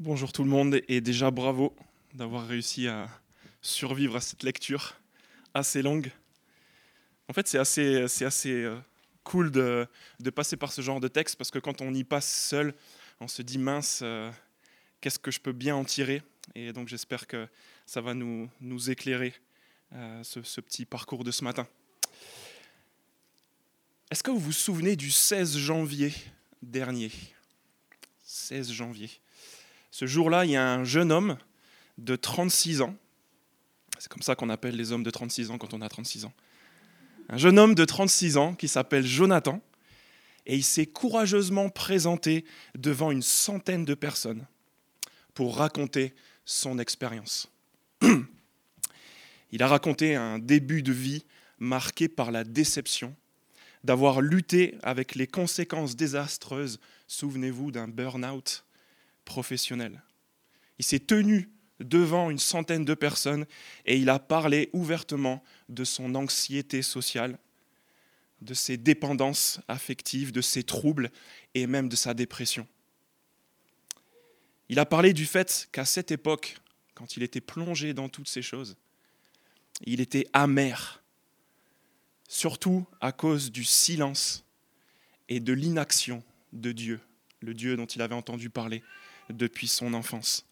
Bonjour tout le monde et déjà bravo d'avoir réussi à survivre à cette lecture assez longue. En fait, c'est assez, c'est assez euh, cool de, de, passer par ce genre de texte parce que quand on y passe seul, on se dit mince, euh, qu'est-ce que je peux bien en tirer? Et donc j'espère que ça va nous, nous éclairer euh, ce, ce petit parcours de ce matin. Est-ce que vous vous souvenez du 16 janvier dernier? 16 janvier. Ce jour-là, il y a un jeune homme de 36 ans. C'est comme ça qu'on appelle les hommes de 36 ans quand on a 36 ans. Un jeune homme de 36 ans qui s'appelle Jonathan. Et il s'est courageusement présenté devant une centaine de personnes pour raconter son expérience. Il a raconté un début de vie marqué par la déception, d'avoir lutté avec les conséquences désastreuses, souvenez-vous, d'un burn-out professionnel. Il s'est tenu devant une centaine de personnes et il a parlé ouvertement de son anxiété sociale, de ses dépendances affectives, de ses troubles et même de sa dépression. Il a parlé du fait qu'à cette époque, quand il était plongé dans toutes ces choses, il était amer surtout à cause du silence et de l'inaction de Dieu, le Dieu dont il avait entendu parler depuis son enfance.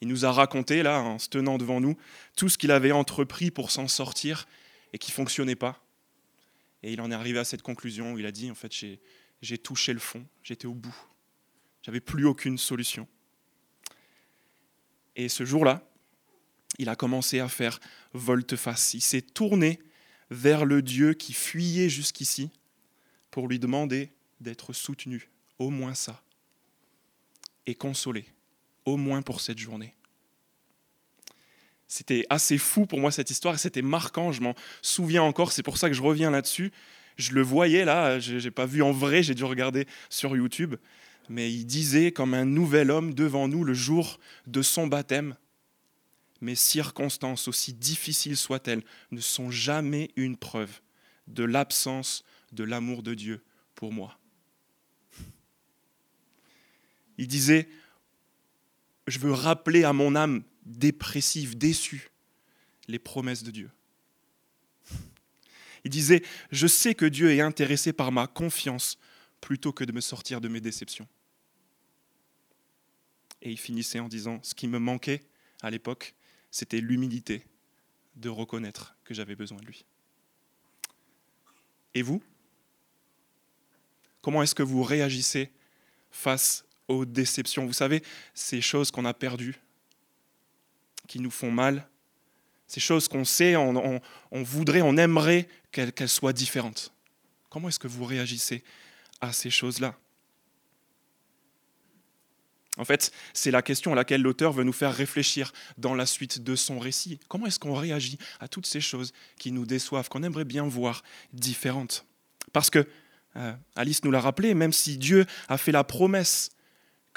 Il nous a raconté, là, en se tenant devant nous, tout ce qu'il avait entrepris pour s'en sortir et qui ne fonctionnait pas. Et il en est arrivé à cette conclusion où il a dit, en fait, j'ai touché le fond, j'étais au bout, j'avais plus aucune solution. Et ce jour-là, il a commencé à faire volte-face. Il s'est tourné vers le Dieu qui fuyait jusqu'ici pour lui demander d'être soutenu, au moins ça, et consolé, au moins pour cette journée. C'était assez fou pour moi cette histoire, c'était marquant, je m'en souviens encore, c'est pour ça que je reviens là-dessus. Je le voyais là, je n'ai pas vu en vrai, j'ai dû regarder sur YouTube, mais il disait comme un nouvel homme devant nous le jour de son baptême, mes circonstances, aussi difficiles soient-elles, ne sont jamais une preuve de l'absence de l'amour de Dieu pour moi. Il disait, je veux rappeler à mon âme dépressive, déçue, les promesses de Dieu. Il disait, je sais que Dieu est intéressé par ma confiance plutôt que de me sortir de mes déceptions. Et il finissait en disant, ce qui me manquait à l'époque, c'était l'humilité de reconnaître que j'avais besoin de lui. Et vous? Comment est-ce que vous réagissez face aux déceptions Vous savez, ces choses qu'on a perdues, qui nous font mal, ces choses qu'on sait, on, voudrait, on aimerait qu'elles soient différentes. Comment est-ce que vous réagissez à ces choses-là? En fait, c'est la question à laquelle l'auteur veut nous faire réfléchir dans la suite de son récit. Comment est-ce qu'on réagit à toutes ces choses qui nous déçoivent, qu'on aimerait bien voir différentes? Parce que, euh, Alice nous l'a rappelé, même si Dieu a fait la promesse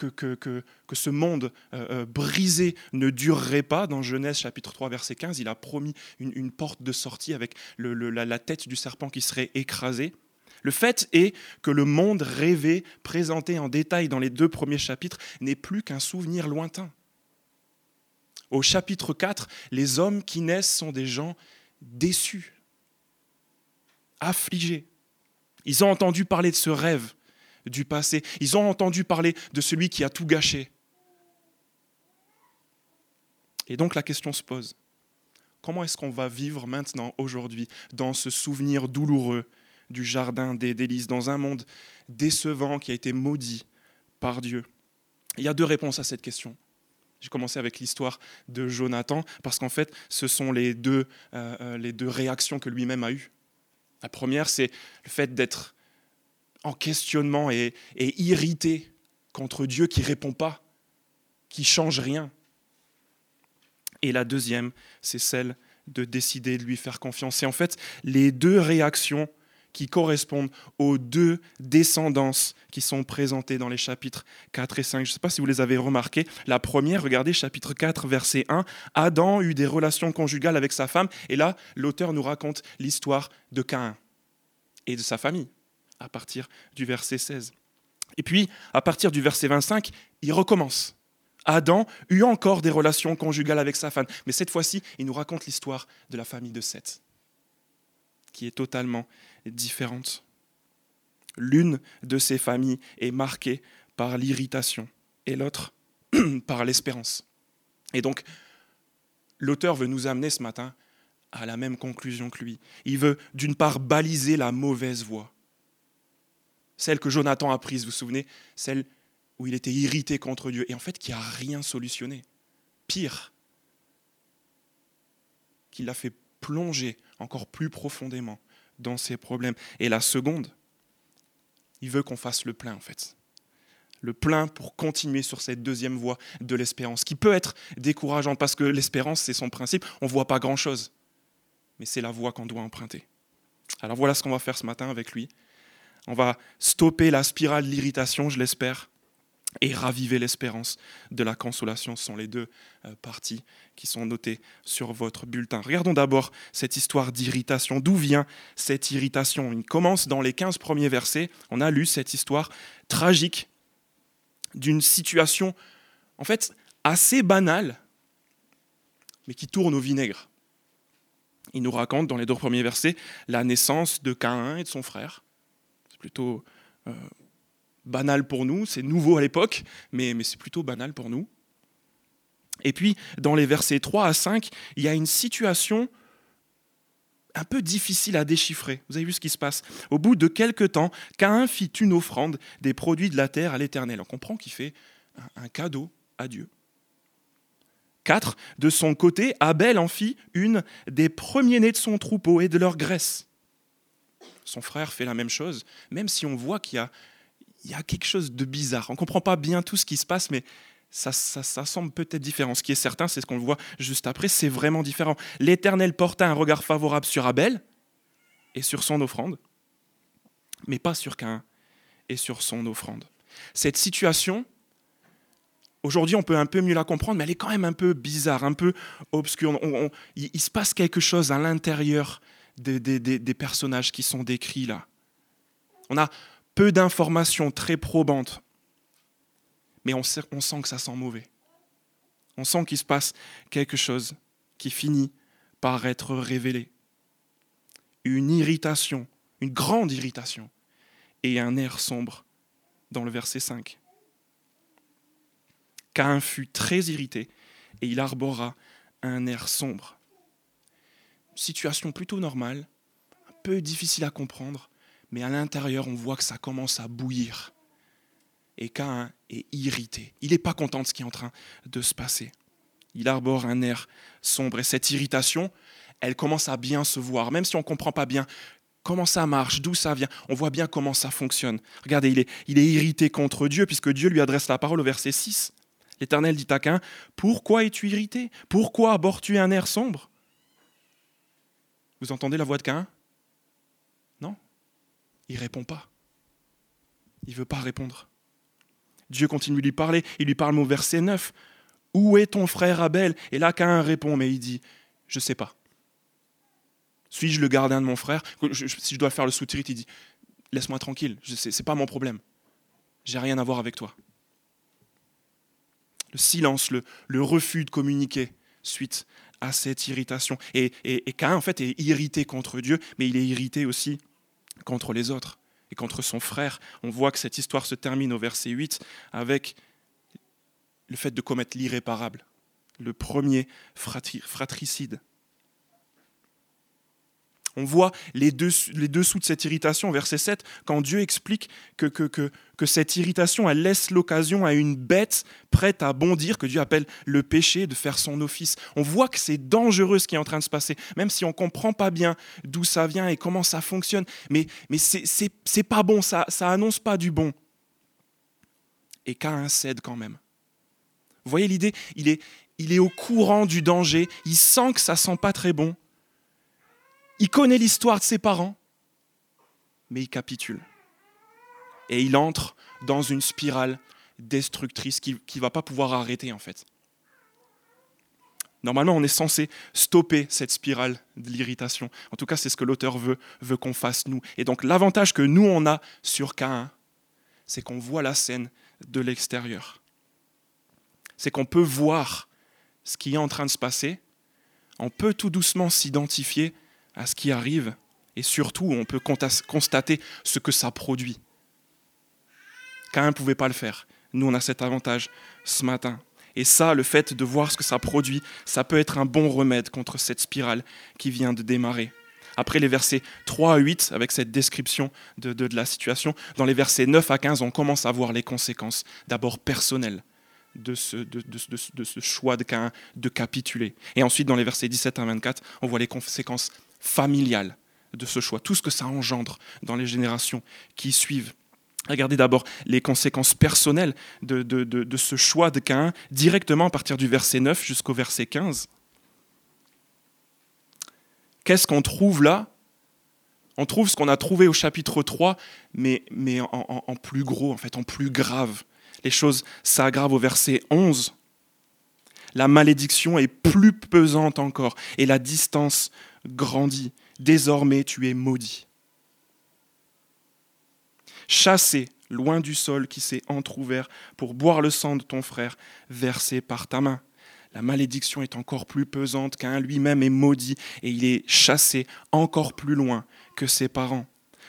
que, ce monde euh, euh, brisé ne durerait pas, dans Genèse chapitre 3 verset 15, il a promis une, porte de sortie avec la tête du serpent qui serait écrasée. Le fait est que le monde rêvé, présenté en détail dans les deux premiers chapitres, n'est plus qu'un souvenir lointain. Au chapitre 4, les hommes qui naissent sont des gens déçus, affligés. Ils ont entendu parler de ce rêve du passé. Ils ont entendu parler de celui qui a tout gâché. Et donc la question se pose. Comment est-ce qu'on va vivre maintenant, aujourd'hui, dans ce souvenir douloureux du jardin des délices, dans un monde décevant qui a été maudit par Dieu? Il y a deux réponses à cette question. J'ai commencé avec l'histoire de Jonathan, parce qu'en fait, ce sont les deux, euh, euh, les deux réactions que lui-même a eues. La première, c'est le fait d'être en questionnement et, irrité contre Dieu qui ne répond pas, qui change rien. Et la deuxième, c'est celle de décider de lui faire confiance. Et en fait, les deux réactions qui correspondent aux deux descendances qui sont présentées dans les chapitres 4 et 5. Je ne sais pas si vous les avez remarquées. La première, regardez chapitre 4, verset 1, Adam eut des relations conjugales avec sa femme, et là, l'auteur nous raconte l'histoire de Caïn et de sa famille, à partir du verset 16. Et puis, à partir du verset 25, il recommence. Adam eut encore des relations conjugales avec sa femme. Mais cette fois-ci, il nous raconte l'histoire de la famille de Seth, qui est totalement différente. L'une de ces familles est marquée par l'irritation et l'autre par l'espérance. Et donc, l'auteur veut nous amener ce matin à la même conclusion que lui. Il veut d'une part baliser la mauvaise voie, celle que Jonathan a prise, vous vous souvenez, celle où il était irrité contre Dieu et en fait qui n'a rien solutionné. Pire, qui l'a fait plonger encore plus profondément dans ses problèmes. Et la seconde, il veut qu'on fasse le plein en fait. Le plein pour continuer sur cette deuxième voie de l'espérance, qui peut être décourageante parce que l'espérance, c'est son principe, on ne voit pas grand-chose. Mais c'est la voie qu'on doit emprunter. Alors voilà ce qu'on va faire ce matin avec lui. On va stopper la spirale de l'irritation, je l'espère, et raviver l'espérance de la consolation. Ce sont les deux euh, parties qui sont notées sur votre bulletin. Regardons d'abord cette histoire d'irritation. D'où vient cette irritation? Il commence dans les 15 premiers versets. On a lu cette histoire tragique d'une situation, en fait, assez banale, mais qui tourne au vinaigre. Il nous raconte dans les deux premiers versets la naissance de Caïn et de son frère. Plutôt euh, banal pour nous, c'est nouveau à l'époque, mais, c'est plutôt banal pour nous. Et puis, dans les versets 3 à 5, il y a une situation un peu difficile à déchiffrer. Vous avez vu ce qui se passe. Au bout de quelques temps, Caïn fit une offrande des produits de la terre à l'Éternel. On comprend qu'il fait un cadeau à Dieu. 4. De son côté, Abel en fit une des premiers-nés de son troupeau et de leur graisse. Son frère fait la même chose, même si on voit qu'il y a quelque chose de bizarre. On ne comprend pas bien tout ce qui se passe, mais ça, semble peut-être différent. Ce qui est certain, c'est ce qu'on voit juste après, c'est vraiment différent. L'Éternel porta un regard favorable sur Abel et sur son offrande, mais pas sur Cain et sur son offrande. Cette situation, aujourd'hui, on peut un peu mieux la comprendre, mais elle est quand même un peu bizarre, un peu obscure. il, se passe quelque chose à l'intérieur des, personnages qui sont décrits là. On a peu d'informations très probantes, mais on sent, on sent que ça sent mauvais. On sent qu'il se passe quelque chose qui finit par être révélé. Une irritation, une grande irritation, et un air sombre dans le verset 5. Cain fut très irrité et il arbora un air sombre. Situation plutôt normale, un peu difficile à comprendre, mais à l'intérieur, on voit que ça commence à bouillir. Et Cain est irrité. Il n'est pas content de ce qui est en train de se passer. Il arbore un air sombre. Et cette irritation, elle commence à bien se voir, même si on ne comprend pas bien comment ça marche, d'où ça vient. On voit bien comment ça fonctionne. Regardez, il est, irrité contre Dieu, puisque Dieu lui adresse la parole au verset 6. L'Éternel dit à Cain, Pourquoi es-tu irrité? Pourquoi abordes-tu un air sombre? Vous entendez la voix de Cain il répond pas. Il veut pas répondre. Dieu continue de lui parler. Il lui parle au verset 9. Où est ton frère Abel? Et là, Cain répond, mais il dit, je ne sais pas. Suis-je le gardien de mon frère? Si je dois faire le sous-titre, il dit, laisse-moi tranquille, ce n'est pas mon problème. J'ai rien à voir avec toi. Le silence, le, le refus de communiquer suite à cette irritation. Et, et, et Cain, en fait, est irrité contre Dieu, mais il est irrité aussi contre les autres et contre son frère. On voit que cette histoire se termine au verset 8 avec le fait de commettre l'irréparable, le premier fratricide. On voit les, les dessous de cette irritation, verset 7, quand Dieu explique que, que, que, cette irritation, laisse l'occasion à une bête prête à bondir, que Dieu appelle le péché, de faire son office. On voit que c'est dangereux ce qui est en train de se passer, même si on ne comprend pas bien d'où ça vient et comment ça fonctionne. Mais, mais c'est pas bon, ça, ça annonce pas du bon. Et Cain cède quand même. Vous voyez l'idée? Il est, il est au courant du danger, il sent que ça sent pas très bon il connaît l'histoire de ses parents, mais il capitule. Et il entre dans une spirale destructrice qui ne va pas pouvoir arrêter en fait. Normalement, on est censé stopper cette spirale de l'irritation. En tout cas, c'est ce que l'auteur veut, veut qu'on fasse nous. Et donc l'avantage que nous, on a sur Cain, c'est qu'on voit la scène de l'extérieur. c'est qu'on peut voir ce qui est en train de se passer, on peut tout doucement s'identifier à ce qui arrive, et surtout on peut constater ce que ça produit. Cain ne pouvait pas le faire. Nous, on a cet avantage ce matin. Et ça, le fait de voir ce que ça produit, ça peut être un bon remède contre cette spirale qui vient de démarrer. Après les versets 3 à 8, avec cette description de, de, la situation, dans les versets 9 à 15, on commence à voir les conséquences, d'abord personnelles, de ce, de, de ce choix de Cain de capituler. Et ensuite, dans les versets 17 à 24, on voit les conséquences familiales de ce choix, tout ce que ça engendre dans les générations qui suivent. Regardez d'abord les conséquences personnelles de, de, de, ce choix de Cain, directement à partir du verset 9 jusqu'au verset 15. Qu'est-ce qu'on trouve là? On trouve ce qu'on a trouvé au chapitre 3, mais, mais en, en, plus gros, en fait, en plus grave. Les choses s'aggravent au verset 11. La malédiction est plus pesante encore et la distance grandit. Désormais, tu es maudit chassé loin du sol qui s'est entr'ouvert pour boire le sang de ton frère versé par ta main. La malédiction est encore plus pesante qu'un lui-même est maudit et il est chassé encore plus loin que ses parents.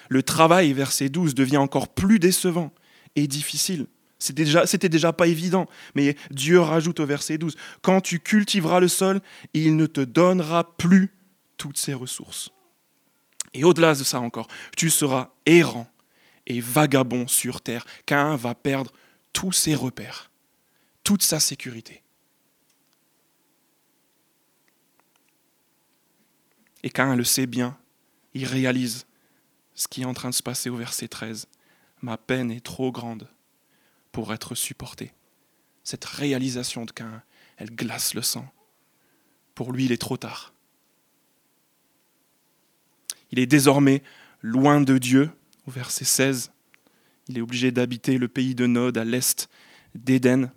Le travail, verset 12, devient encore plus décevant et difficile. C'était déjà, c'était déjà pas évident, mais Dieu rajoute au verset 12, Quand tu cultiveras le sol, il ne te donnera plus toutes ses ressources. Et au-delà de ça encore, tu seras errant et vagabond sur terre. Cain va perdre tous ses repères, toute sa sécurité. Et Cain le sait bien, il réalise ce qui est en train de se passer au verset 13. Ma peine est trop grande pour être supportée. Cette réalisation de Cain, elle glace le sang. Pour lui, il est trop tard. Il est désormais loin de Dieu, au verset 16, il est obligé d'habiter le pays de Nod à l'est d'Éden.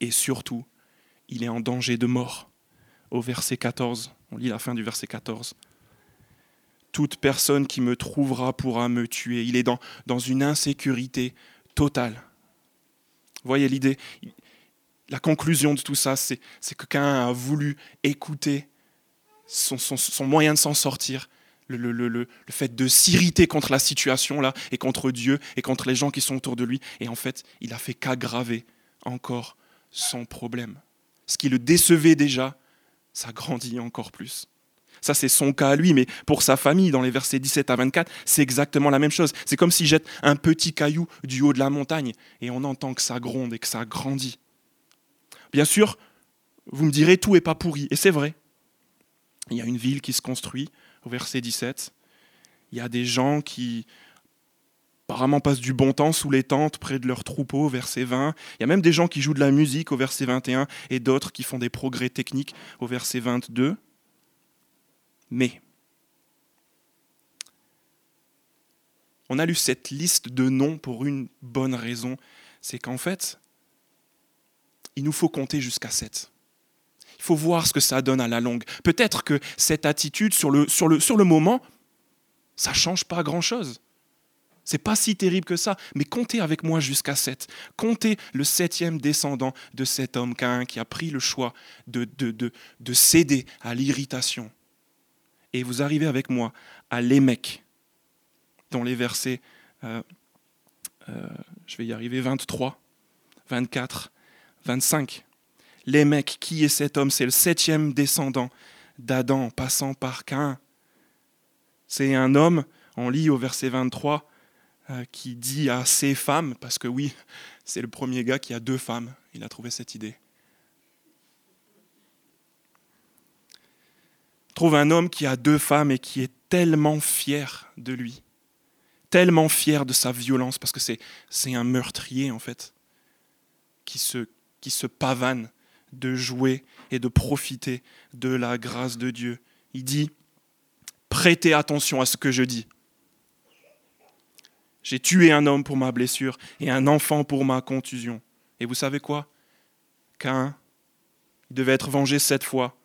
Et surtout, il est en danger de mort. Au verset 14, on lit la fin du verset 14. Toute personne qui me trouvera pourra me tuer. Il est dans, une insécurité totale. voyez l'idée? La conclusion de tout ça, c'est que Cain a voulu écouter son moyen de s'en sortir, le, fait de s'irriter contre la situation là et contre Dieu et contre les gens qui sont autour de lui. Et en fait, il a fait qu'aggraver encore son problème. Ce qui le décevait déjà, ça grandit encore plus. Ça, c'est son cas à lui, mais pour sa famille, dans les versets 17 à 24, c'est exactement la même chose. C'est comme s'il jette un petit caillou du haut de la montagne et on entend que ça gronde et que ça grandit. Bien sûr, vous me direz, tout n'est pas pourri, et c'est vrai. Il y a une ville qui se construit, au verset 17. Il y a des gens qui apparemment passent du bon temps sous les tentes près de leurs troupeaux, verset 20. Il y a même des gens qui jouent de la musique au verset 21 et d'autres qui font des progrès techniques au verset 22. Mais on a lu cette liste de noms pour une bonne raison, c'est qu'en fait, il nous faut compter jusqu'à 7. Il faut voir ce que ça donne à la longue. Peut-être que cette attitude, sur le, sur le, sur le moment, ça change pas grand-chose. C'est pas si terrible que ça, mais comptez avec moi jusqu'à 7. Comptez le septième descendant de cet homme Cain qui a pris le choix de, de, de, de céder à l'irritation. Et vous arrivez avec moi à l'Émec, dans les versets, euh, euh, je vais y arriver, 23, 24, 25 les mecs, qui est cet homme? C'est le septième descendant d'Adam, passant par Cain. C'est un homme, on lit au verset 23, euh, qui dit à ses femmes, parce que oui, c'est le premier gars qui a deux femmes, il a trouvé cette idée. trouve un homme qui a deux femmes et qui est tellement fier de lui, tellement fier de sa violence, parce que c'est, c'est un meurtrier en fait, qui se, qui se pavane de jouer et de profiter de la grâce de Dieu. Il dit, prêtez attention à ce que je dis. J'ai tué un homme pour ma blessure et un enfant pour ma contusion. Et vous savez quoi? Qu'un, il devait être vengé sept fois.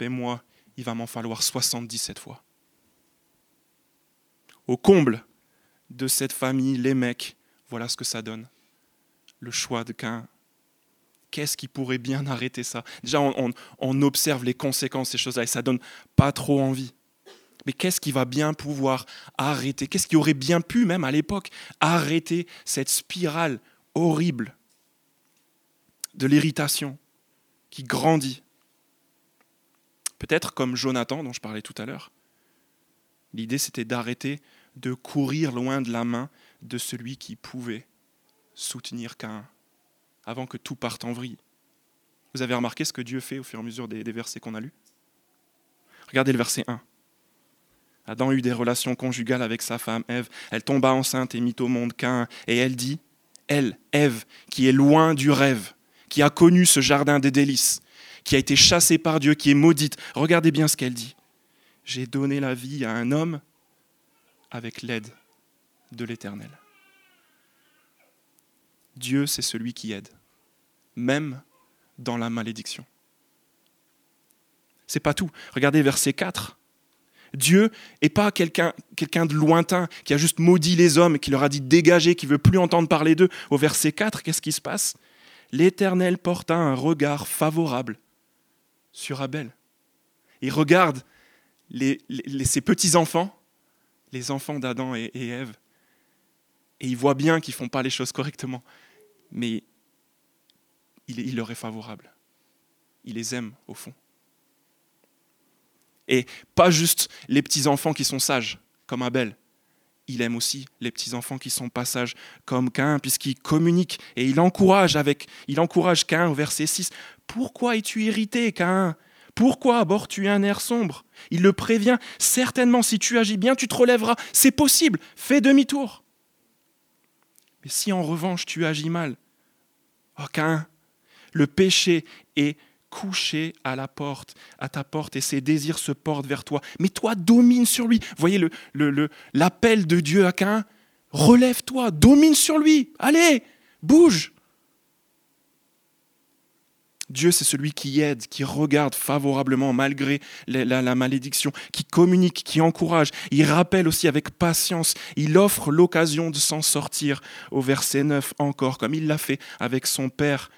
Mais moi, il va m'en falloir soixante-dix-sept fois. Au comble de cette famille, les mecs, voilà ce que ça donne. Le choix de Cain qu'est-ce qui pourrait bien arrêter ça? Déjà, on, observe les conséquences ces choses-là et ça donne pas trop envie. Mais qu'est-ce qui va bien pouvoir arrêter? Qu'est-ce qui aurait bien pu, même à l'époque, arrêter cette spirale horrible de l'irritation qui grandit? Peut-être comme Jonathan dont je parlais tout à l'heure. L'idée c'était d'arrêter de courir loin de la main de celui qui pouvait soutenir Cain avant que tout parte en vrille. Vous avez remarqué ce que Dieu fait au fur et à mesure des, versets qu'on a lus? Regardez le verset 1. Adam eut des relations conjugales avec sa femme Ève. Elle tomba enceinte et mit au monde Cain. Et elle dit, elle, Ève, qui est loin du rêve, qui a connu ce jardin des délices, qui a été chassée par Dieu, qui est maudite. Regardez bien ce qu'elle dit. J'ai donné la vie à un homme avec l'aide de l'Éternel. Dieu, c'est celui qui aide, même dans la malédiction. C'est pas tout. Regardez verset 4. Dieu n'est pas quelqu'un quelqu'un de lointain qui a juste maudit les hommes, qui leur a dit dégager, qui veut plus entendre parler d'eux. Au verset 4, qu'est-ce qui se passe? L'Éternel porta un regard favorable sur Abel. Il regarde ses petits-enfants les enfants d'Adam et, Ève, et il voit bien qu'ils ne font pas les choses correctement, mais il, leur est favorable. Il les aime au fond. Et pas juste les petits-enfants qui sont sages, comme Abel. Il aime aussi les petits-enfants qui sont pas sages, comme Cain, puisqu'il communique et il encourage avec, il encourage Cain au verset 6. Pourquoi es-tu irrité, Cain pourquoi abordes-tu un air sombre? Il le prévient, certainement si tu agis bien, tu te relèveras. C'est possible, fais demi-tour. Mais si en revanche tu agis mal, oh le péché est couché à la porte, à ta porte, et ses désirs se portent vers toi. Mais toi, domine sur lui. Voyez l'appel le, de Dieu à Cain. Relève-toi, domine sur lui. Allez, bouge. Dieu, c'est celui qui aide, qui regarde favorablement malgré la, malédiction, qui communique, qui encourage. Il rappelle aussi avec patience. Il offre l'occasion de s'en sortir. Au verset 9 encore, comme il l'a fait avec son père.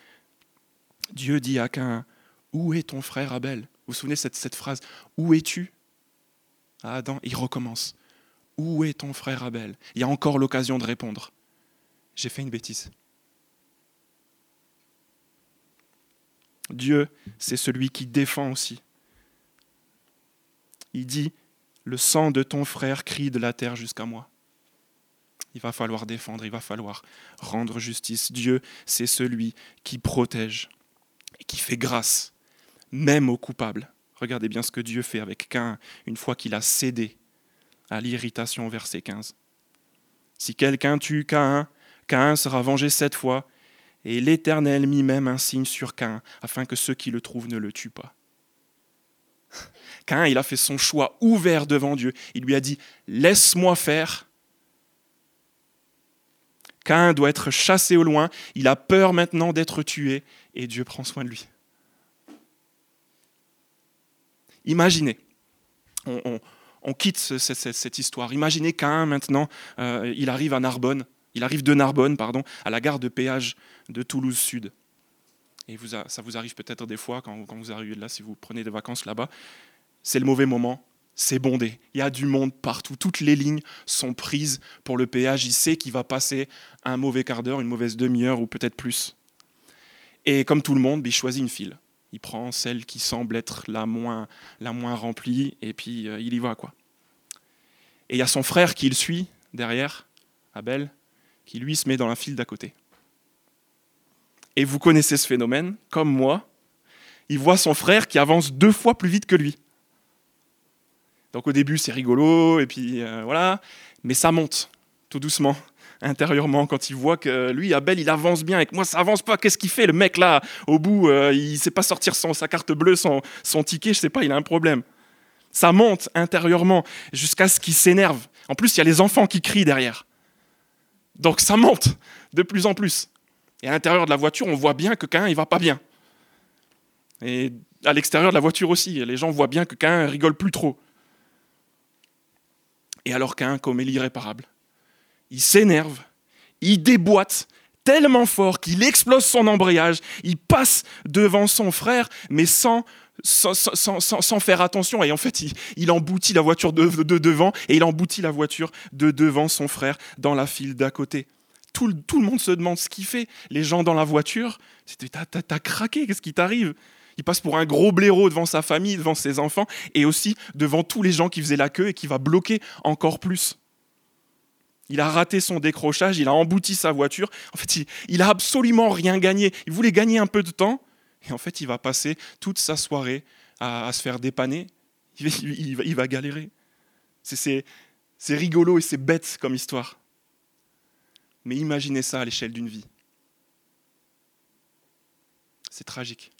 Dieu dit à Cain, où est ton frère Abel? Vous vous souvenez cette, phrase Où es-tu? Adam, il recommence. Où est ton frère Abel? Il y a encore l'occasion de répondre. J'ai fait une bêtise. Dieu, c'est celui qui défend aussi. Il dit, le sang de ton frère crie de la terre jusqu'à moi. Il va falloir défendre, il va falloir rendre justice. Dieu, c'est celui qui protège et qui fait grâce, même aux coupables. Regardez bien ce que Dieu fait avec Cain une fois qu'il a cédé à l'irritation verset 15. Si quelqu'un tue Cain, Cain sera vengé sept fois, et l'Éternel mit même un signe sur Cain, afin que ceux qui le trouvent ne le tuent pas. Cain, il a fait son choix ouvert devant Dieu. Il lui a dit, laisse-moi faire. Cain doit être chassé au loin. Il a peur maintenant d'être tué, et Dieu prend soin de lui. Imaginez, on, quitte cette, histoire. Imaginez Cain maintenant, euh, il arrive à Narbonne il arrive de Narbonne, pardon, à la gare de péage de Toulouse Sud. Et ça vous arrive peut-être des fois quand vous arrivez là, si vous prenez des vacances là-bas. C'est le mauvais moment, c'est bondé. Il y a du monde partout. Toutes les lignes sont prises pour le péage. Il sait qu'il va passer un mauvais quart d'heure, une mauvaise demi-heure ou peut-être plus. Et comme tout le monde, il choisit une file. Il prend celle qui semble être la moins, remplie et puis euh, il y va. quoi. Et il y a son frère qui le suit derrière, Abel, qui lui se met dans la file d'à côté. Et vous connaissez ce phénomène, comme moi, il voit son frère qui avance deux fois plus vite que lui. Donc au début c'est rigolo, et puis euh, voilà, mais ça monte tout doucement, intérieurement, quand il voit que lui, Abel, il avance bien, et que moi ça avance pas, qu'est-ce qu'il fait le mec là? Au bout, euh, il sait pas sortir sa carte bleue, son, son ticket, je sais pas, il a un problème. Ça monte intérieurement jusqu'à ce qu'il s'énerve. En plus, il y a les enfants qui crient derrière. Donc ça monte de plus en plus. Et à l'intérieur de la voiture, on voit bien que Cain, il va pas bien. Et à l'extérieur de la voiture aussi, les gens voient bien que Cain rigole plus trop. Et alors Cain commet l'irréparable. Il s'énerve, il déboîte tellement fort qu'il explose son embrayage, il passe devant son frère, mais sans, sans, faire attention. Et en fait, il, emboutit la voiture de, devant et il emboutit la voiture de devant son frère dans la file d'à côté. Tout, le monde se demande ce qu'il fait. Les gens dans la voiture, t'as craqué, qu'est-ce qui t'arrive? Il passe pour un gros blaireau devant sa famille, devant ses enfants, et aussi devant tous les gens qui faisaient la queue et qui va bloquer encore plus. Il a raté son décrochage, il a embouti sa voiture. En fait, il, n'a absolument rien gagné. Il voulait gagner un peu de temps, et en fait, il va passer toute sa soirée à, se faire dépanner. Il, va, il va, galérer. C'est rigolo et c'est bête comme histoire. Mais imaginez ça à l'échelle d'une vie. C'est tragique.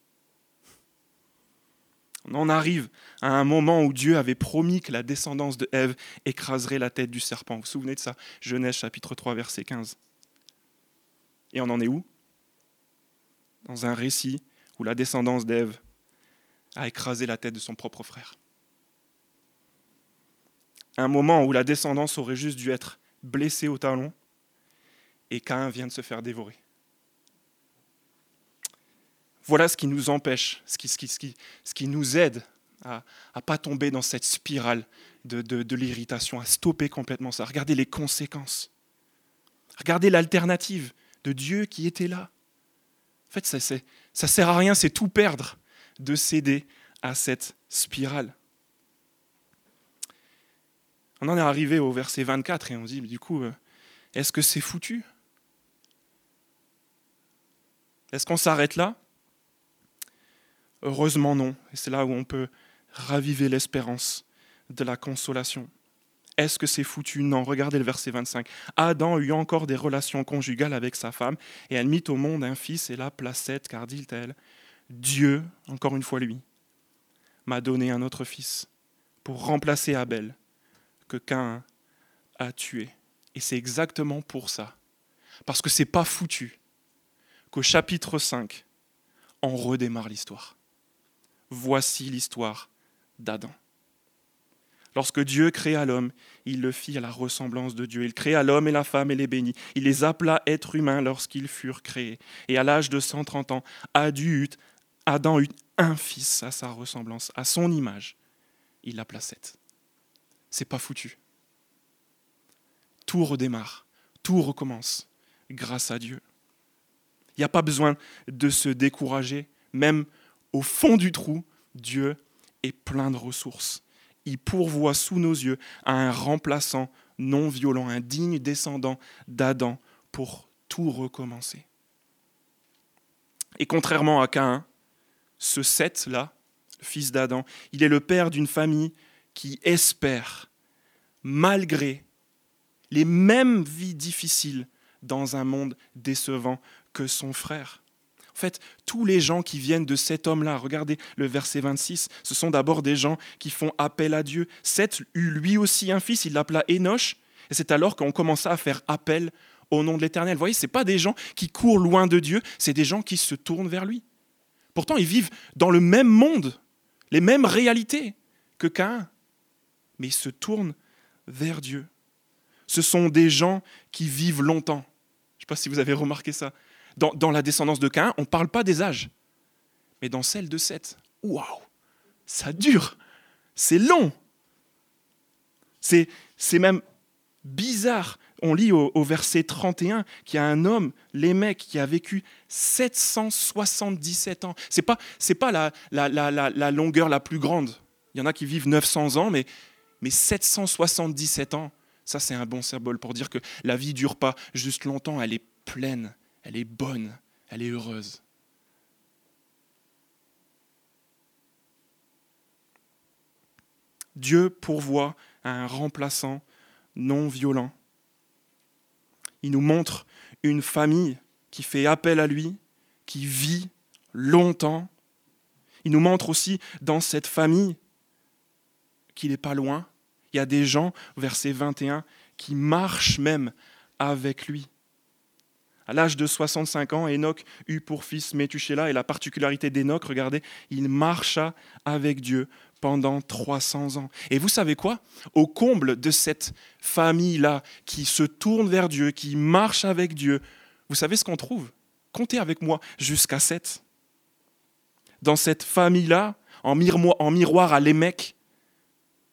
On en arrive à un moment où Dieu avait promis que la descendance de Ève écraserait la tête du serpent. Vous vous souvenez de ça? Genèse chapitre 3 verset 15. Et on en est où? Dans un récit où la descendance d'Ève a écrasé la tête de son propre frère. Un moment où la descendance aurait juste dû être blessée au talon et Cain vient de se faire dévorer. Voilà ce qui nous empêche, ce qui, nous aide à ne pas tomber dans cette spirale de, l'irritation, à stopper complètement ça. Regardez les conséquences. Regardez l'alternative de Dieu qui était là. En fait, ça ne sert à rien, c'est tout perdre de céder à cette spirale. On en est arrivé au verset 24 et on dit, du coup, euh, est-ce que c'est foutu? Est-ce qu'on s'arrête là? Heureusement non. Et c'est là où on peut raviver l'espérance de la consolation. Est-ce que c'est foutu? Non. Regardez le verset 25. Adam eut encore des relations conjugales avec sa femme, et elle mit au monde un fils, et la placette, car dit-elle, Dieu, encore une fois lui, m'a donné un autre fils pour remplacer Abel, que Cain a tué. Et c'est exactement pour ça, parce que c'est pas foutu, qu'au chapitre 5, on redémarre l'histoire. Voici l'histoire d'Adam. Lorsque Dieu créa l'homme, il le fit à la ressemblance de Dieu. Il créa l'homme et la femme et les bénit. Il les appela êtres humains lorsqu'ils furent créés. Et à l'âge de 130 ans, Adam eut un fils à sa ressemblance, à son image. Il l'appela Seth. C'est pas foutu. Tout redémarre, tout recommence grâce à Dieu. Il n'y a pas besoin de se décourager, même au fond du trou, Dieu est plein de ressources. Il pourvoit sous nos yeux à un remplaçant non violent, un digne descendant d'Adam pour tout recommencer. Et contrairement à Caïn, ce Seth-là, fils d'Adam, il est le père d'une famille qui espère, malgré les mêmes vies difficiles dans un monde décevant que son frère. En fait, tous les gens qui viennent de cet homme-là, regardez le verset 26, ce sont d'abord des gens qui font appel à Dieu. Seth eut lui aussi un fils, il l'appela Enoch, et c'est alors qu'on commença à faire appel au nom de l'Éternel. Vous voyez, ce pas des gens qui courent loin de Dieu, c'est des gens qui se tournent vers lui. Pourtant, ils vivent dans le même monde, les mêmes réalités que Caïn, mais ils se tournent vers Dieu. Ce sont des gens qui vivent longtemps. Je ne sais pas si vous avez remarqué ça dans, la descendance de Cain, on ne parle pas des âges. Mais dans celle de Seth, waouh, ça dure, c'est long. C'est, même bizarre. On lit au, verset 31 qu'il y a un homme, les mecs, qui a vécu 777 ans. Ce n'est pas, pas la, la, longueur la plus grande. Il y en a qui vivent 900 ans, mais, mais 777 ans, ça c'est un bon symbole pour dire que la vie dure pas juste longtemps, elle est pleine elle est bonne, elle est heureuse. Dieu pourvoit un remplaçant non violent. Il nous montre une famille qui fait appel à lui, qui vit longtemps. Il nous montre aussi dans cette famille qu'il n'est pas loin. Il y a des gens, verset 21, qui marchent même avec lui. À l'âge de 65 ans, Enoch eut pour fils Métuchéla, et la particularité d'Enoch, regardez, il marcha avec Dieu pendant 300 ans. Et vous savez quoi? Au comble de cette famille-là qui se tourne vers Dieu, qui marche avec Dieu, Vous savez ce qu'on trouve? Comptez avec moi jusqu'à 7. Dans cette famille-là, en, miroir à Lémec,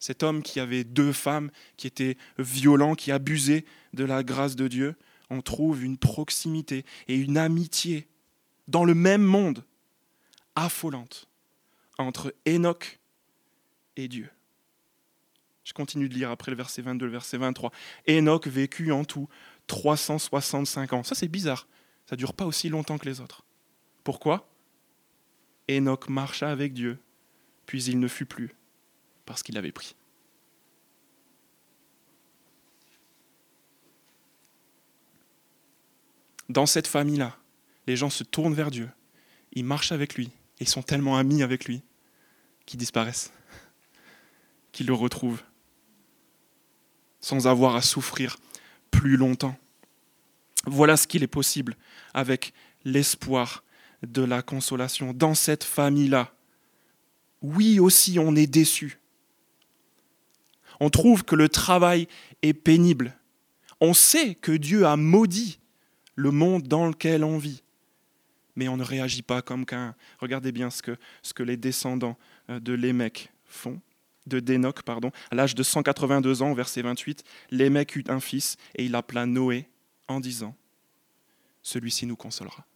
cet homme qui avait deux femmes, qui était violent, qui abusait de la grâce de Dieu, on trouve une proximité et une amitié dans le même monde, affolante, entre Enoch et Dieu. Je continue de lire après le verset 22, le verset 23. Enoch vécut en tout 365 ans. Ça c'est bizarre, ça ne dure pas aussi longtemps que les autres. Pourquoi? Enoch marcha avec Dieu, puis il ne fut plus, parce qu'il avait pris. Dans cette famille-là, les gens se tournent vers Dieu, ils marchent avec lui, et ils sont tellement amis avec lui qu'ils disparaissent, qu'ils le retrouvent, sans avoir à souffrir plus longtemps. Voilà ce qu'il est possible avec l'espoir de la consolation. Dans cette famille-là, oui aussi on est déçu. On trouve que le travail est pénible. On sait que Dieu a maudit le monde dans lequel on vit. Mais on ne réagit pas comme qu'un... Regardez bien ce que, ce que les descendants euh, de Lémec font, de Dénoc, pardon. À l'âge de 182 ans, verset 28, Lémec eut un fils et il appela Noé en disant, Celui-ci nous consolera.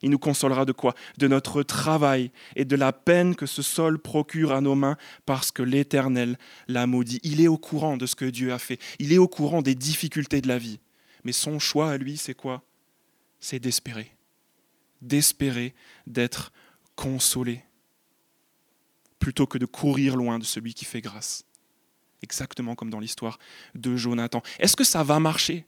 Il nous consolera de quoi? De notre travail et de la peine que ce sol procure à nos mains parce que l'Éternel l'a maudit. Il est au courant de ce que Dieu a fait. Il est au courant des difficultés de la vie. Mais son choix à lui, c'est quoi? C'est d'espérer. D'espérer d'être consolé plutôt que de courir loin de celui qui fait grâce. Exactement comme dans l'histoire de Jonathan. Est-ce que ça va marcher?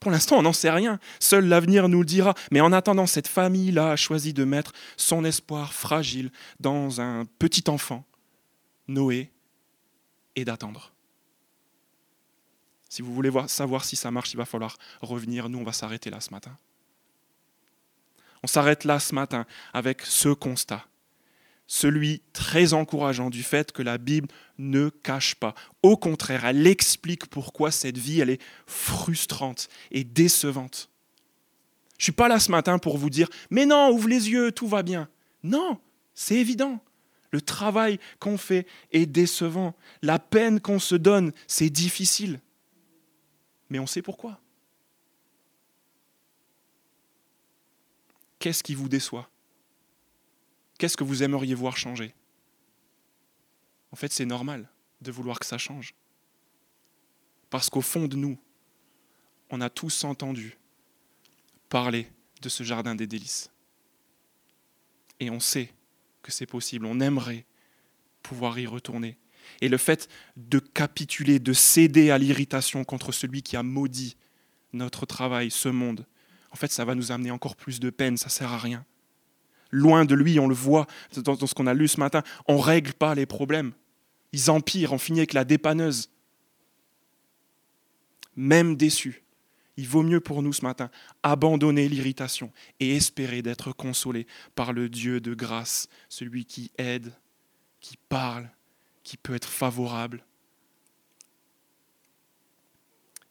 Pour l'instant, on n'en sait rien. Seul l'avenir nous le dira. Mais en attendant, cette famille-là a choisi de mettre son espoir fragile dans un petit enfant, Noé, et d'attendre. Si vous voulez savoir si ça marche, il va falloir revenir. Nous, on va s'arrêter là ce matin. On s'arrête là ce matin avec ce constat celui très encourageant du fait que la Bible ne cache pas. Au contraire, elle explique pourquoi cette vie, elle est frustrante et décevante. Je ne suis pas là ce matin pour vous dire, mais non, ouvre les yeux, tout va bien. Non, c'est évident. Le travail qu'on fait est décevant. La peine qu'on se donne, c'est difficile. Mais on sait pourquoi. Qu'est-ce qui vous déçoit? Qu'est-ce que vous aimeriez voir changer? En fait, c'est normal de vouloir que ça change. Parce qu'au fond de nous, on a tous entendu parler de ce jardin des délices. Et on sait que c'est possible, on aimerait pouvoir y retourner. Et le fait de capituler, de céder à l'irritation contre celui qui a maudit notre travail, ce monde, en fait, ça va nous amener encore plus de peine, ça ne sert à rien loin de lui, on le voit dans, ce qu'on a lu ce matin, on ne règle pas les problèmes. Ils empirent, on finit avec la dépanneuse. Même déçu, il vaut mieux pour nous ce matin abandonner l'irritation et espérer d'être consolé par le Dieu de grâce, celui qui aide, qui parle, qui peut être favorable.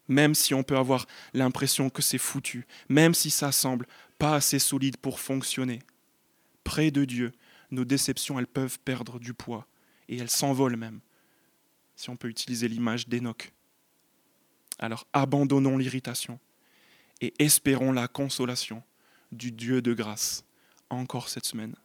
Même si on peut avoir l'impression que c'est foutu, même si ça semble pas assez solide pour fonctionner, près de Dieu, nos déceptions, elles peuvent perdre du poids et elles s'envolent même, si on peut utiliser l'image d'Enoch. Alors abandonnons l'irritation et espérons la consolation du Dieu de grâce encore cette semaine.